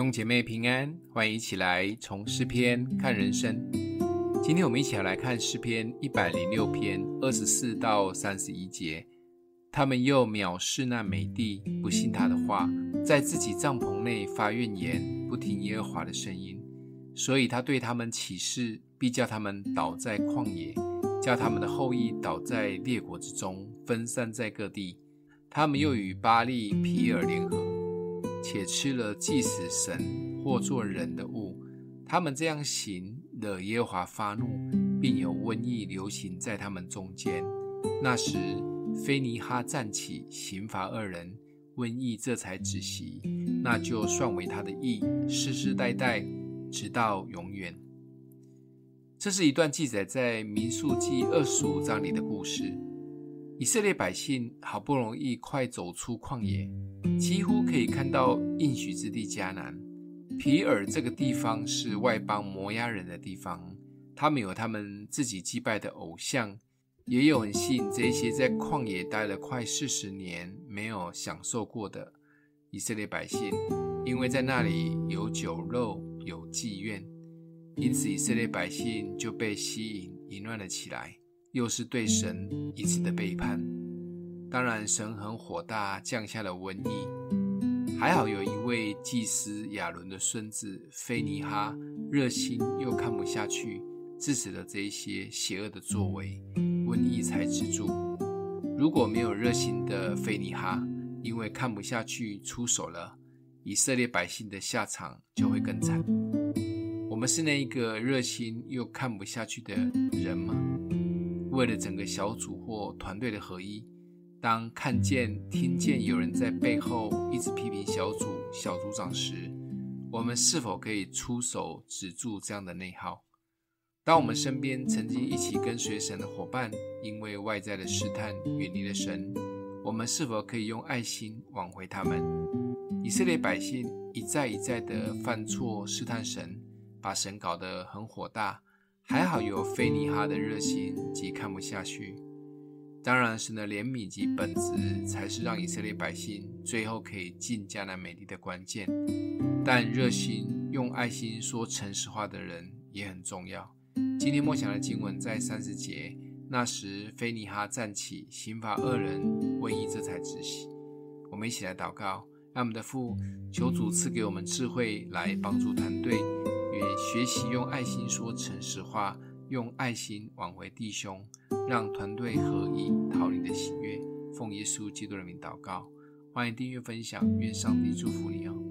兄姐妹平安，欢迎一起来从诗篇看人生。今天我们一起来看诗篇一百零六篇二十四到三十一节。他们又藐视那美帝，不信他的话，在自己帐篷内发怨言，不听耶和华的声音。所以他对他们起誓，必叫他们倒在旷野，叫他们的后裔倒在列国之中，分散在各地。他们又与巴力皮尔联合。且吃了祭死神或做人的物，他们这样行，惹耶和华发怒，并有瘟疫流行在他们中间。那时，非尼哈站起，刑罚二人，瘟疫这才止息。那就算为他的义，世世代代，直到永远。这是一段记载在民数记二十五章里的故事。以色列百姓好不容易快走出旷野。几乎可以看到应许之地迦南。皮尔这个地方是外邦摩押人的地方，他们有他们自己祭拜的偶像，也有很信这些在旷野待了快四十年没有享受过的以色列百姓，因为在那里有酒肉有妓院，因此以色列百姓就被吸引淫乱了起来，又是对神一次的背叛。当然，神很火大，降下了瘟疫。还好有一位祭司亚伦的孙子非尼哈，热心又看不下去，制止了这一些邪恶的作为，瘟疫才止住。如果没有热心的非尼哈，因为看不下去出手了，以色列百姓的下场就会更惨。我们是那一个热心又看不下去的人吗？为了整个小组或团队的合一。当看见、听见有人在背后一直批评小组、小组长时，我们是否可以出手止住这样的内耗？当我们身边曾经一起跟随神的伙伴，因为外在的试探远离了神，我们是否可以用爱心挽回他们？以色列百姓一再一再的犯错试探神，把神搞得很火大。还好有菲尼哈的热心及看不下去。当然，神的怜悯及本质才是让以色列百姓最后可以进迦南美地的关键。但热心用爱心说诚实话的人也很重要。今天默想的经文在三十节，那时菲尼哈站起，刑罚恶人，瘟疫这才止息。我们一起来祷告，让我们的父求主赐给我们智慧来帮助团队，也学习用爱心说诚实话。用爱心挽回弟兄，让团队合一，讨你的喜悦。奉耶稣基督的名祷告，欢迎订阅分享，愿上帝祝福你哦。